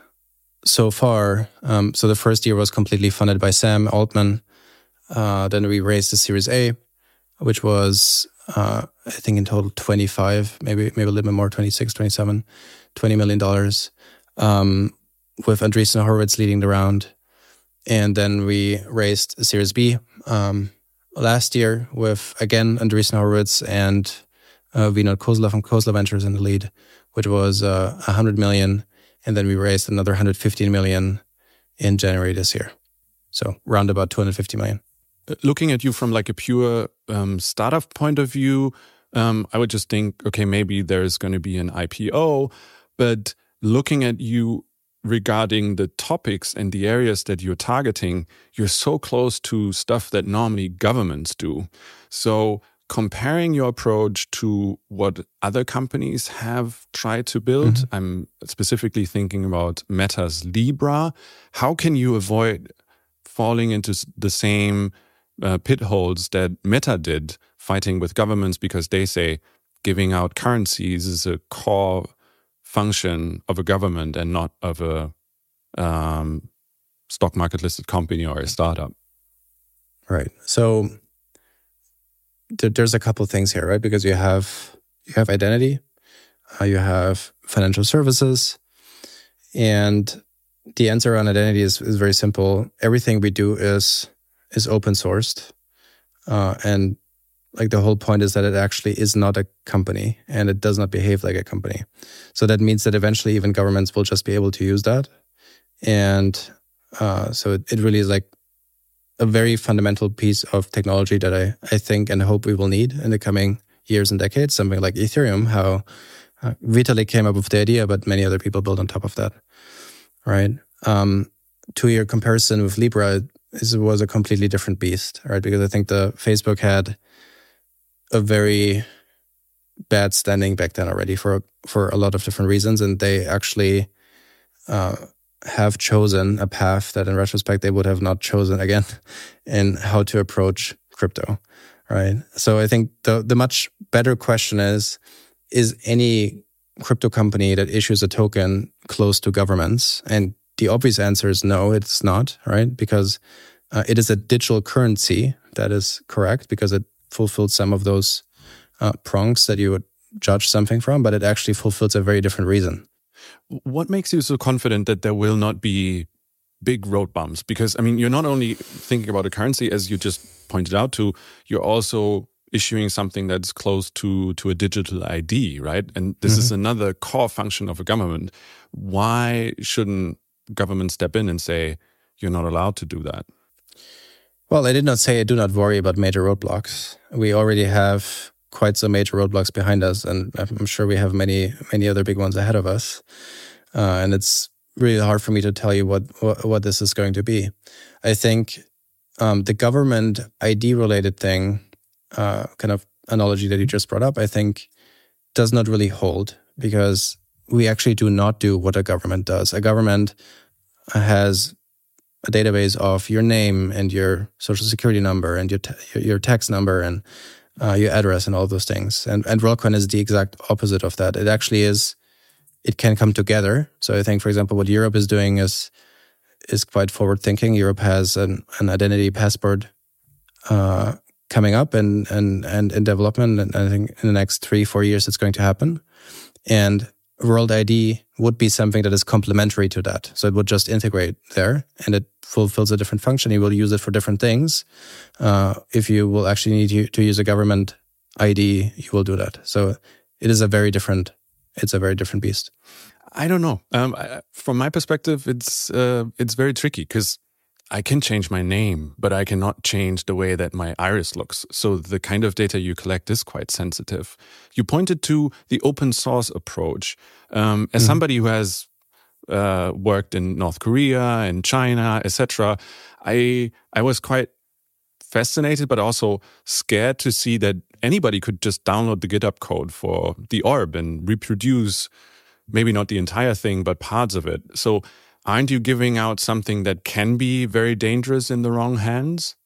so far. Um, so the first year was completely funded by Sam Altman. Uh, then we raised the Series A, which was uh, I think in total 25, maybe maybe a little bit more, 26, 27, 20 million dollars, um, with Andreessen Horowitz leading the round, and then we raised Series B um, last year with again Andreessen Horowitz and uh, Vinod Khosla from Khosla Ventures in the lead, which was uh, 100 million, and then we raised another 115 million in January this year, so round about 250 million looking at you from like a pure um, startup point of view, um, I would just think, okay, maybe there's going to be an IPO. But looking at you regarding the topics and the areas that you're targeting, you're so close to stuff that normally governments do. So comparing your approach to what other companies have tried to build, mm -hmm. I'm specifically thinking about Meta's Libra. How can you avoid falling into the same uh, pitholes that Meta did fighting with governments because they say giving out currencies is a core function of a government and not of a um, stock market listed company or a startup. Right. So th there's a couple things here, right? Because you have you have identity, uh, you have financial services, and the answer on identity is, is very simple. Everything we do is is open sourced, uh, and like the whole point is that it actually is not a company and it does not behave like a company. So that means that eventually even governments will just be able to use that, and uh, so it, it really is like a very fundamental piece of technology that I, I think and hope we will need in the coming years and decades. Something like Ethereum, how uh, Vitalik came up with the idea, but many other people built on top of that, right? Um, to your comparison with Libra, it was a completely different beast, right? Because I think the Facebook had a very bad standing back then already for for a lot of different reasons, and they actually uh, have chosen a path that, in retrospect, they would have not chosen again in how to approach crypto, right? So I think the the much better question is: Is any crypto company that issues a token close to governments? And the obvious answer is no, it's not, right? Because uh, it is a digital currency. That is correct because it fulfills some of those uh, prongs that you would judge something from, but it actually fulfills a very different reason. What makes you so confident that there will not be big road bumps? Because, I mean, you're not only thinking about a currency, as you just pointed out to, you're also issuing something that's close to to a digital ID, right? And this mm -hmm. is mm-hmm. another core function of a government. Why shouldn't government step in and say you're not allowed to do that? Well, I did not say I do not worry about major roadblocks. We already have quite some major roadblocks behind us, and I'm sure we have many many other big ones ahead of us. Uh, and it's really hard for me to tell you what what, what this is going to be. I think um, the government ID related thing, uh, kind of analogy that you just brought up, I think does not really hold because we actually do not do what a government does. A government has a database of your name and your social security number and your your tax number and uh, your address and all those things. And and Worldcoin is the exact opposite of that. It actually is. It can come together. So I think, for example, what Europe is doing is is quite forward thinking. Europe has an, an identity passport uh, coming up and and and in development. And I think in the next three four years it's going to happen. And World ID would be something that is complementary to that. So it would just integrate there and it fulfills a different function. You will use it for different things. Uh, if you will actually need to, use a government ID, you will do that. So it is a very different, it's a very different beast. I don't know. Um, I, from my perspective, it's uh, it's very tricky because I can change my name, but I cannot change the way that my iris looks. So the kind of data you collect is quite sensitive. You pointed to the open source approach. Um, as mm. somebody who has uh, worked in North Korea and China, etc., I I was quite fascinated, but also scared to see that anybody could just download the GitHub code for the orb and reproduce maybe not the entire thing, but parts of it. So aren't you giving out something that can be very dangerous in the wrong hands?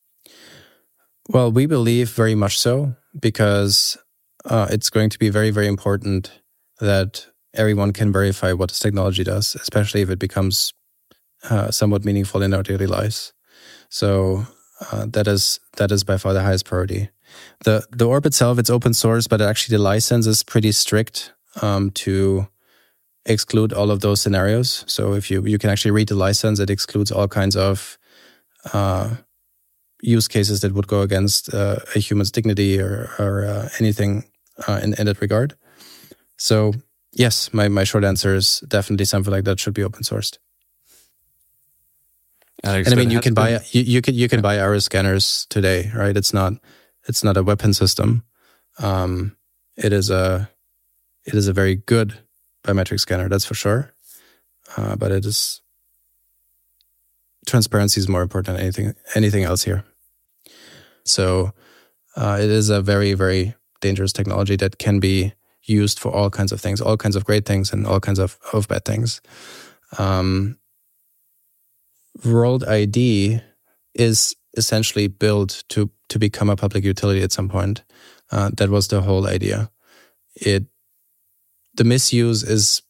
Well, we believe very much so because uh, it's going to be very, very important that everyone can verify what this technology does, especially if it becomes uh, somewhat meaningful in our daily lives. So uh, that is that is by far the highest priority. the The orb itself, it's open source, but actually the license is pretty strict um, to exclude all of those scenarios. So if you you can actually read the license, it excludes all kinds of uh, use cases that would go against uh, a human's dignity or, or uh, anything uh, in, in that regard. So yes, my, my short answer is definitely something like that should be open sourced. Alex, and I mean, you can buy you, you can you can yeah. buy iris scanners today, right? It's not it's not a weapon system. Um, it is a it is a very good biometric scanner, that's for sure. Uh, but it is transparency is more important than anything anything else here. So uh, it is a very very dangerous technology that can be used for all kinds of things, all kinds of great things and all kinds of, of bad things. Um, World ID is essentially built to to become a public utility at some point. Uh, that was the whole idea. It the misuse is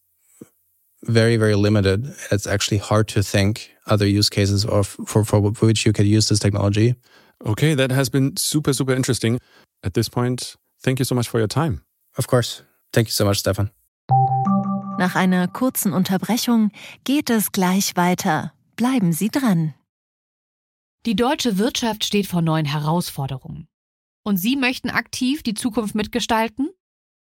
very very limited. It's actually hard to think other use cases of for, for which you could use this technology. Okay that has been super super interesting. At this point thank you so much for your time. Of course. Thank you so much stefan. Nach einer kurzen unterbrechung geht es gleich weiter. Bleiben sie dran. Die deutsche wirtschaft steht vor neuen herausforderungen. Und sie möchten aktiv die zukunft mitgestalten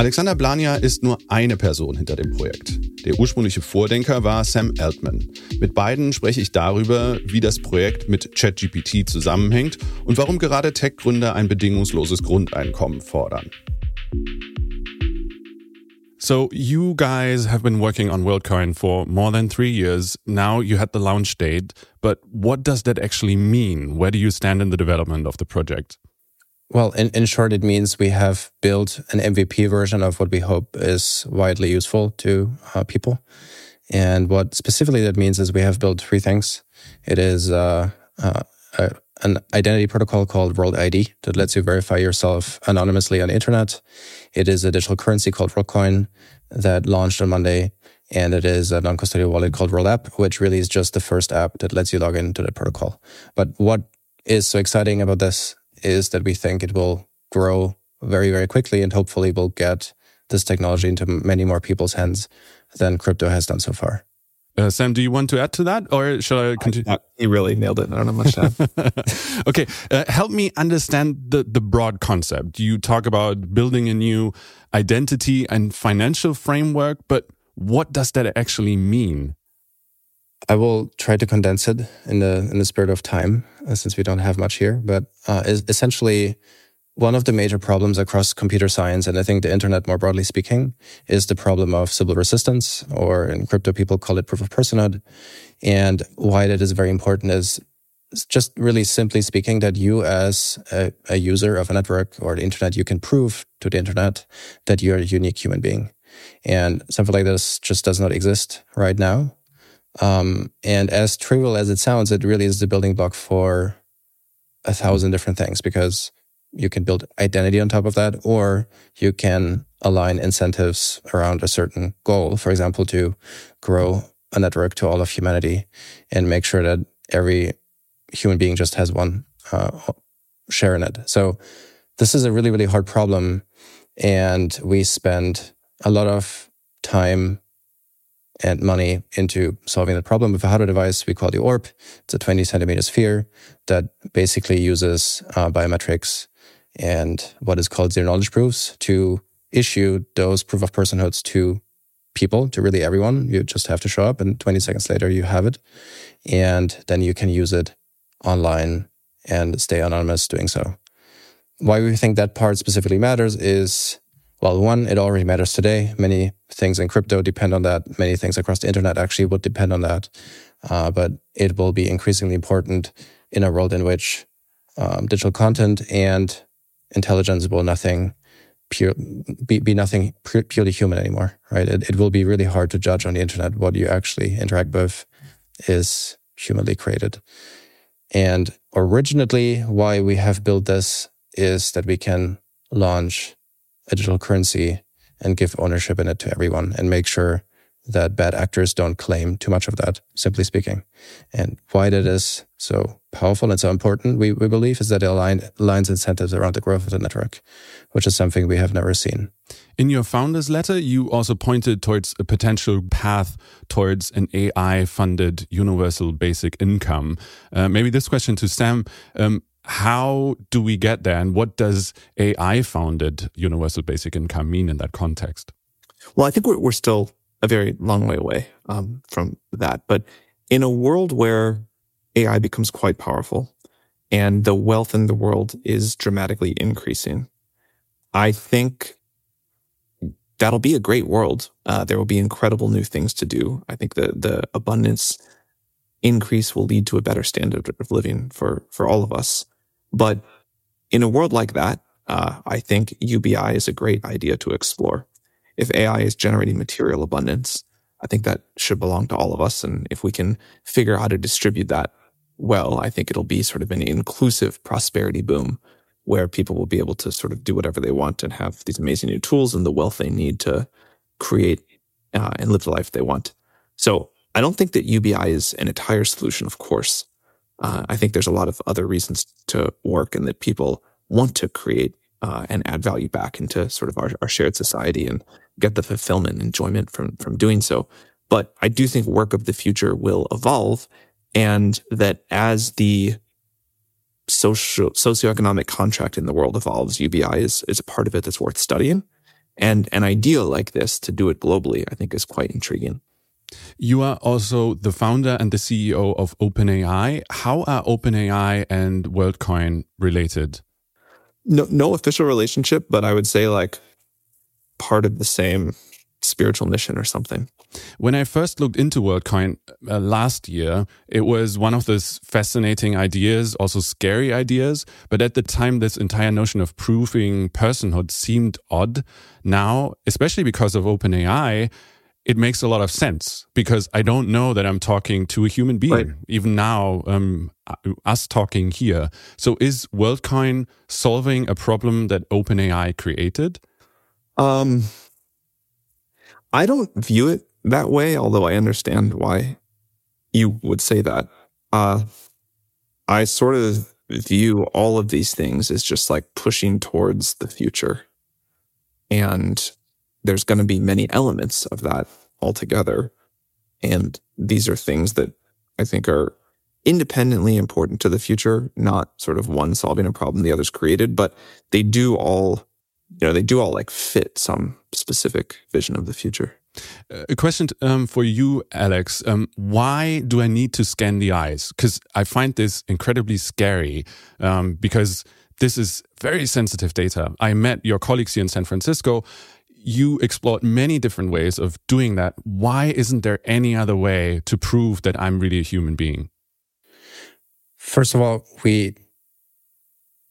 Alexander Blania ist nur eine Person hinter dem Projekt. Der ursprüngliche Vordenker war Sam Altman. Mit beiden spreche ich darüber, wie das Projekt mit ChatGPT zusammenhängt und warum gerade Tech-Gründer ein bedingungsloses Grundeinkommen fordern. So you guys have been working on WorldCoin for more than three years. Now you had the launch date, but what does that actually mean? Where do you stand in the development of the project? Well, in, in short, it means we have built an MVP version of what we hope is widely useful to uh, people. And what specifically that means is we have built three things. It is uh, uh, a, an identity protocol called World ID that lets you verify yourself anonymously on the internet. It is a digital currency called WorldCoin that launched on Monday. And it is a non-custodial wallet called World App, which really is just the first app that lets you log into the protocol. But what is so exciting about this is that we think it will grow very, very quickly and hopefully will get this technology into many more people's hands than crypto has done so far. Uh, Sam, do you want to add to that, or should I continue? he really nailed it. I don't know much to add. okay, uh, help me understand the the broad concept. You talk about building a new identity and financial framework, but what does that actually mean? I will try to condense it in the in the spirit of time, uh, since we don't have much here. But uh, essentially, one of the major problems across computer science, and I think the internet more broadly speaking, is the problem of Sybil resistance, or in crypto people call it proof of personhood. And why that is very important is just really simply speaking that you as a, a user of a network or the internet, you can prove to the internet that you're a unique human being. And something like this just does not exist right now. Um, and as trivial as it sounds, it really is the building block for a thousand different things because you can build identity on top of that, or you can align incentives around a certain goal. For example, to grow a network to all of humanity and make sure that every human being just has one uh, share in it. So this is a really, really hard problem. And we spend a lot of time and money into solving the problem with a hardware device we call the Orb. It's a 20 centimeter sphere that basically uses uh, biometrics and what is called zero knowledge proofs to issue those proof of personhoods to people, to really everyone. You just have to show up and 20 seconds later you have it. And then you can use it online and stay anonymous doing so. Why we think that part specifically matters is well, one, it already matters today. Many things in crypto depend on that. Many things across the internet actually would depend on that. Uh, but it will be increasingly important in a world in which um, digital content and intelligence will nothing pure be, be nothing purely human anymore, right? It, it will be really hard to judge on the internet what you actually interact with is humanly created. And originally, why we have built this is that we can launch a digital currency and give ownership in it to everyone and make sure that bad actors don't claim too much of that, simply speaking. And why that is so powerful and so important, we, we believe, is that it align, aligns incentives around the growth of the network, which is something we have never seen. In your founder's letter, you also pointed towards a potential path towards an AI funded universal basic income. Uh, maybe this question to Sam. Um, how do we get there and what does AI founded universal basic income mean in that context? Well, I think we're, we're still a very long way away um, from that. But in a world where AI becomes quite powerful and the wealth in the world is dramatically increasing, I think that'll be a great world. Uh, there will be incredible new things to do. I think the the abundance increase will lead to a better standard of living for for all of us. But in a world like that, uh, I think UBI is a great idea to explore. If AI is generating material abundance, I think that should belong to all of us. And if we can figure out how to distribute that well, I think it'll be sort of an inclusive prosperity boom where people will be able to sort of do whatever they want and have these amazing new tools and the wealth they need to create uh, and live the life they want. So I don't think that UBI is an entire solution, of course. Uh, I think there's a lot of other reasons to work and that people want to create uh, and add value back into sort of our, our shared society and get the fulfillment and enjoyment from, from doing so. But I do think work of the future will evolve and that as the social socioeconomic contract in the world evolves, UBI is, is a part of it that's worth studying. And an idea like this to do it globally, I think is quite intriguing. You are also the founder and the CEO of OpenAI. How are OpenAI and WorldCoin related? No, no official relationship, but I would say like part of the same spiritual mission or something. When I first looked into WorldCoin uh, last year, it was one of those fascinating ideas, also scary ideas. But at the time, this entire notion of proving personhood seemed odd. Now, especially because of OpenAI, it makes a lot of sense because I don't know that I'm talking to a human being, right. even now, um, us talking here. So is WorldCoin solving a problem that OpenAI created? Um, I don't view it that way, although I understand why you would say that. Uh, I sort of view all of these things as just like pushing towards the future. And there's going to be many elements of that altogether. And these are things that I think are independently important to the future, not sort of one solving a problem the other's created, but they do all, you know, they do all like fit some specific vision of the future. A question um, for you, Alex. Um, why do I need to scan the eyes? Because I find this incredibly scary um, because this is very sensitive data. I met your colleagues here in San Francisco. You explored many different ways of doing that. Why isn't there any other way to prove that I'm really a human being? First of all, we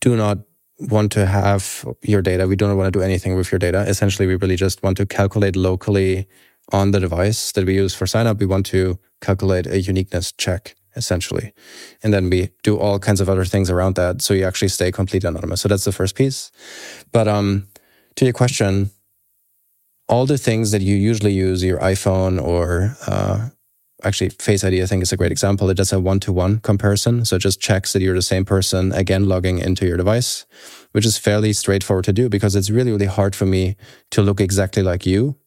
do not want to have your data. We don't want to do anything with your data. Essentially, we really just want to calculate locally on the device that we use for sign up. We want to calculate a uniqueness check essentially. And then we do all kinds of other things around that. So you actually stay completely anonymous. So that's the first piece. But um, to your question, all the things that you usually use your iPhone or uh, actually Face ID, I think is a great example. It does a one to one comparison. So it just checks that you're the same person again logging into your device, which is fairly straightforward to do because it's really, really hard for me to look exactly like you.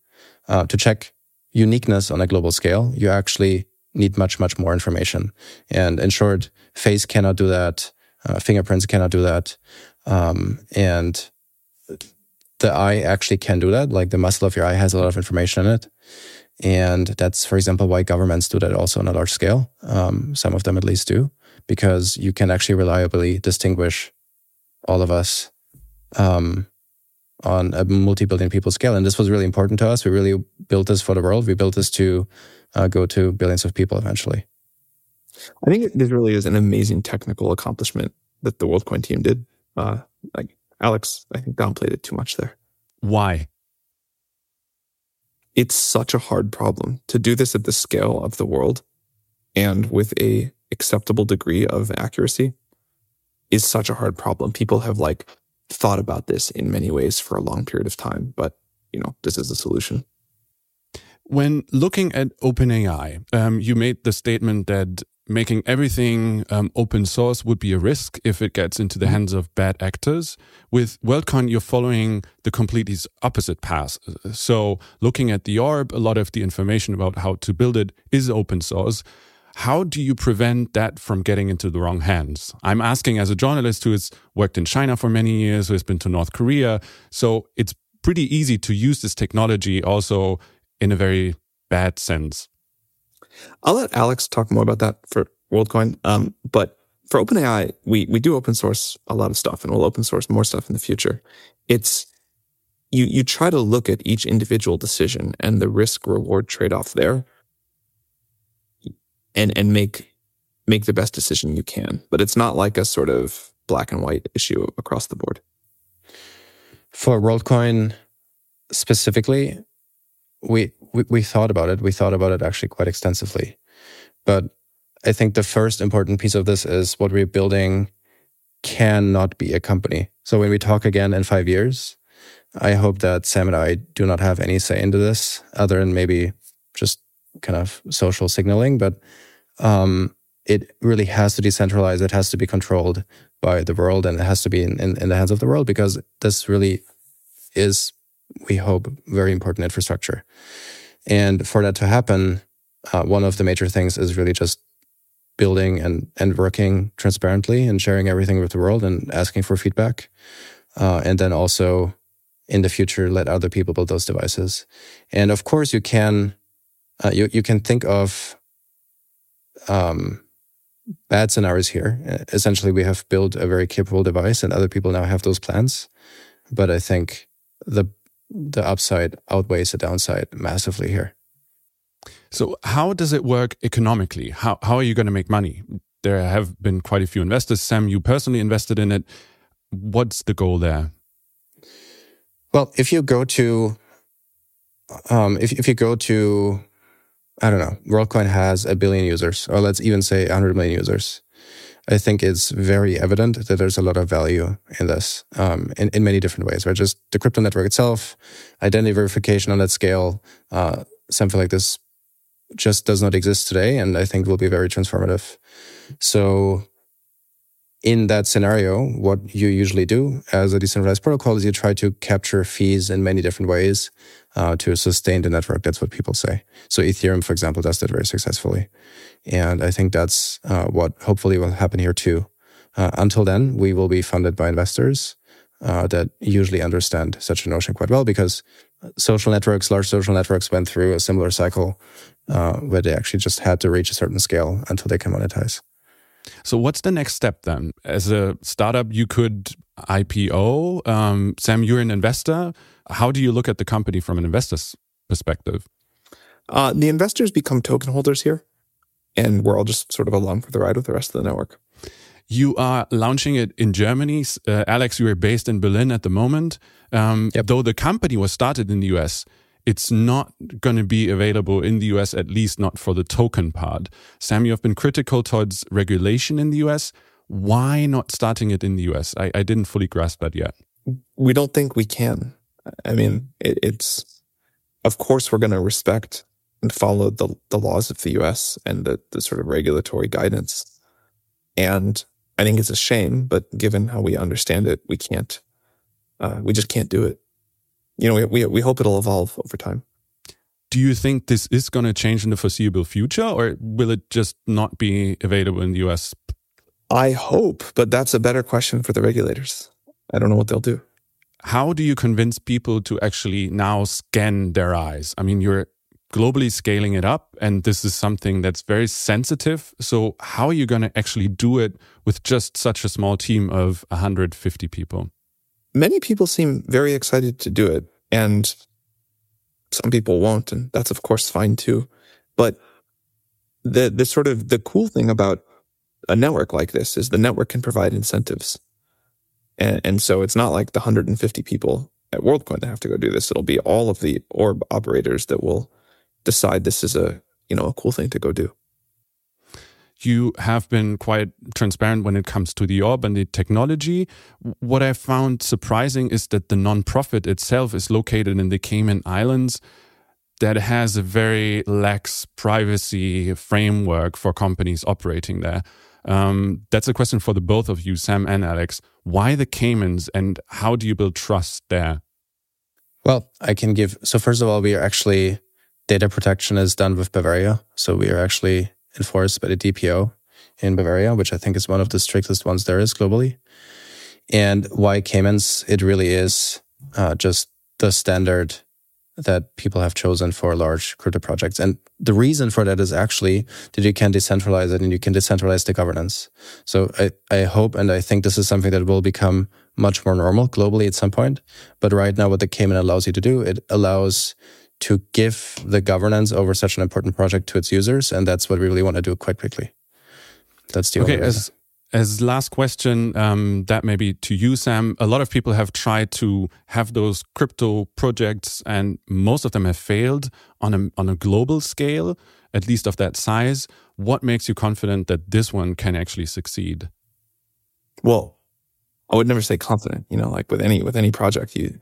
Uh, to check uniqueness on a global scale, you actually need much, much more information. And in short, face cannot do that. Uh, fingerprints cannot do that. Um, and the eye actually can do that. Like the muscle of your eye has a lot of information in it. And that's, for example, why governments do that also on a large scale. Um, some of them at least do, because you can actually reliably distinguish all of us um, on a multi billion people scale. And this was really important to us. We really built this for the world. We built this to uh, go to billions of people eventually. I think this really is an amazing technical accomplishment that the WorldCoin team did. Uh, like Alex, I think downplayed it too much there. Why? it's such a hard problem to do this at the scale of the world and with a acceptable degree of accuracy is such a hard problem. People have like thought about this in many ways for a long period of time, but you know, this is the solution. When looking at OpenAI, um, you made the statement that making everything um, open source would be a risk if it gets into the mm-hmm. hands of bad actors. With WorldCoin, you're following the completely opposite path. So, looking at the orb, a lot of the information about how to build it is open source. How do you prevent that from getting into the wrong hands? I'm asking as a journalist who has worked in China for many years, who has been to North Korea. So, it's pretty easy to use this technology also in a very bad sense. I'll let Alex talk more about that for WorldCoin. Um, but for OpenAI, we we do open source a lot of stuff, and we'll open source more stuff in the future. It's you you try to look at each individual decision and the risk reward trade off there, and and make make the best decision you can. But it's not like a sort of black and white issue across the board. For WorldCoin specifically, we, we, we thought about it. We thought about it actually quite extensively. But I think the first important piece of this is what we're building cannot be a company. So when we talk again in five years, I hope that Sam and I do not have any say into this, other than maybe just kind of social signaling. But um, it really has to decentralize. It has to be controlled by the world, and it has to be in, in, in the hands of the world because this really is, we hope, very important infrastructure. And for that to happen, uh, one of the major things is really just building and, and working transparently and sharing everything with the world and asking for feedback. Uh, and then also in the future, let other people build those devices. And of course, you can, uh, you, you can think of, um, bad scenarios here. Essentially, we have built a very capable device and other people now have those plans. But I think the, the upside outweighs the downside massively here. So, how does it work economically? How, how are you going to make money? There have been quite a few investors. Sam, you personally invested in it. What's the goal there? Well, if you go to, um, if, if you go to, I don't know, WorldCoin has a billion users, or let's even say 100 million users. I think it's very evident that there's a lot of value in this um, in, in many different ways, right? Just the crypto network itself, identity verification on that scale, uh, something like this just does not exist today, and I think will be very transformative. So, in that scenario, what you usually do as a decentralized protocol is you try to capture fees in many different ways uh, to sustain the network. That's what people say. So, Ethereum, for example, does that very successfully, and I think that's uh, what hopefully will happen here too. Uh, until then, we will be funded by investors uh, that usually understand such a notion quite well because social networks, large social networks went through a similar cycle uh, where they actually just had to reach a certain scale until they can monetize. So, what's the next step then? As a startup, you could IPO. Um, Sam, you're an investor. How do you look at the company from an investor's perspective? Uh, the investors become token holders here, and we're all just sort of along for the ride with the rest of the network. You are launching it in Germany. Uh, Alex, you are based in Berlin at the moment. Um, yep. Though the company was started in the US, it's not going to be available in the US, at least not for the token part. Sam, you have been critical towards regulation in the US. Why not starting it in the US? I, I didn't fully grasp that yet. We don't think we can. I mean, it, it's, of course, we're going to respect and follow the, the laws of the US and the, the sort of regulatory guidance. And I think it's a shame, but given how we understand it, we can't, uh, we just can't do it you know, we, we, we hope it'll evolve over time. Do you think this is going to change in the foreseeable future or will it just not be available in the US? I hope, but that's a better question for the regulators. I don't know what they'll do. How do you convince people to actually now scan their eyes? I mean, you're globally scaling it up, and this is something that's very sensitive. So, how are you going to actually do it with just such a small team of 150 people? many people seem very excited to do it and some people won't. And that's of course fine too. But the, the sort of the cool thing about a network like this is the network can provide incentives. And, and so it's not like the 150 people at WorldCoin that have to go do this. It'll be all of the orb operators that will decide this is a, you know, a cool thing to go do you have been quite transparent when it comes to the orb and the technology. What I found surprising is that the nonprofit itself is located in the Cayman Islands that has a very lax privacy framework for companies operating there. Um, that's a question for the both of you, Sam and Alex. Why the Caymans and how do you build trust there? Well, I can give. So, first of all, we are actually data protection is done with Bavaria. So, we are actually enforced by the DPO in Bavaria, which I think is one of the strictest ones there is globally. And why Caymans? It really is uh, just the standard that people have chosen for large crypto projects. And the reason for that is actually that you can decentralize it and you can decentralize the governance. So I, I hope and I think this is something that will become much more normal globally at some point. But right now, what the Cayman allows you to do, it allows to give the governance over such an important project to its users. And that's what we really want to do quite quickly. That's the okay. As, as last question, um, that may be to you, Sam. A lot of people have tried to have those crypto projects, and most of them have failed on a on a global scale, at least of that size. What makes you confident that this one can actually succeed? Well, I would never say confident. You know, like with any with any project, you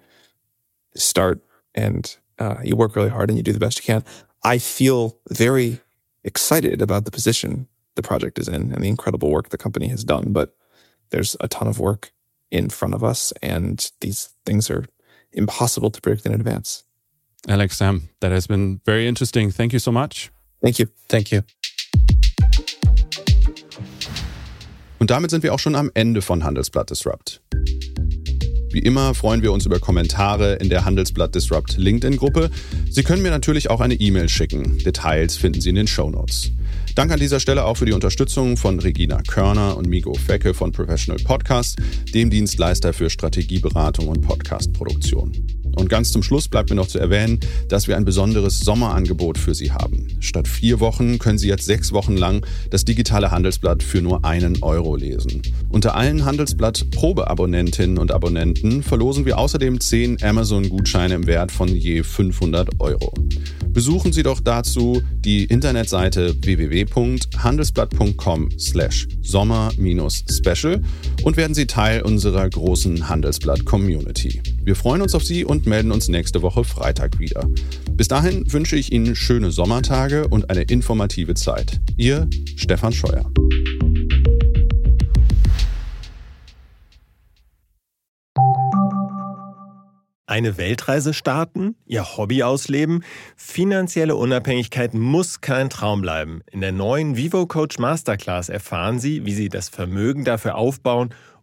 start and uh, you work really hard and you do the best you can. I feel very excited about the position the project is in and the incredible work the company has done. But there's a ton of work in front of us, and these things are impossible to predict in advance. Alex, Sam, that has been very interesting. Thank you so much. Thank you. Thank you. Und damit sind wir auch schon am Ende von Handelsblatt Disrupt. Wie immer freuen wir uns über Kommentare in der Handelsblatt Disrupt LinkedIn-Gruppe. Sie können mir natürlich auch eine E-Mail schicken. Details finden Sie in den Show Notes. Dank an dieser Stelle auch für die Unterstützung von Regina Körner und Migo Fecke von Professional Podcast, dem Dienstleister für Strategieberatung und Podcastproduktion. Und ganz zum Schluss bleibt mir noch zu erwähnen, dass wir ein besonderes Sommerangebot für Sie haben. Statt vier Wochen können Sie jetzt sechs Wochen lang das digitale Handelsblatt für nur einen Euro lesen. Unter allen Handelsblatt Probeabonnentinnen und Abonnenten verlosen wir außerdem zehn Amazon-Gutscheine im Wert von je 500 Euro. Besuchen Sie doch dazu die Internetseite www.handelsblatt.com slash sommer-special und werden Sie Teil unserer großen Handelsblatt-Community. Wir freuen uns auf Sie und melden uns nächste Woche Freitag wieder. Bis dahin wünsche ich Ihnen schöne Sommertage und eine informative Zeit. Ihr Stefan Scheuer. Eine Weltreise starten, ihr Hobby ausleben. Finanzielle Unabhängigkeit muss kein Traum bleiben. In der neuen Vivo Coach Masterclass erfahren Sie, wie Sie das Vermögen dafür aufbauen